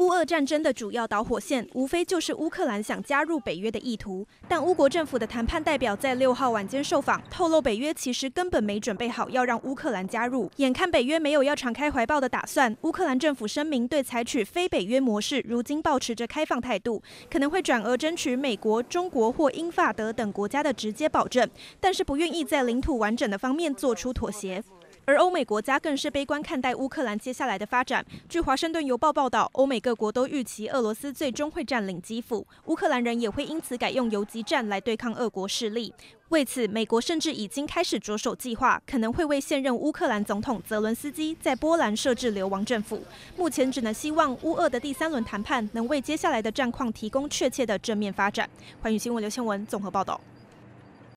乌俄战争的主要导火线，无非就是乌克兰想加入北约的意图。但乌国政府的谈判代表在六号晚间受访，透露北约其实根本没准备好要让乌克兰加入。眼看北约没有要敞开怀抱的打算，乌克兰政府声明对采取非北约模式，如今抱持着开放态度，可能会转而争取美国、中国或英法德等国家的直接保证，但是不愿意在领土完整的方面做出妥协。而欧美国家更是悲观看待乌克兰接下来的发展。据《华盛顿邮报》报道，欧美各国都预期俄罗斯最终会占领基辅，乌克兰人也会因此改用游击战来对抗俄国势力。为此，美国甚至已经开始着手计划，可能会为现任乌克兰总统泽伦斯基在波兰设置流亡政府。目前只能希望乌俄的第三轮谈判能为接下来的战况提供确切的正面发展。寰宇新闻刘倩文综合报道。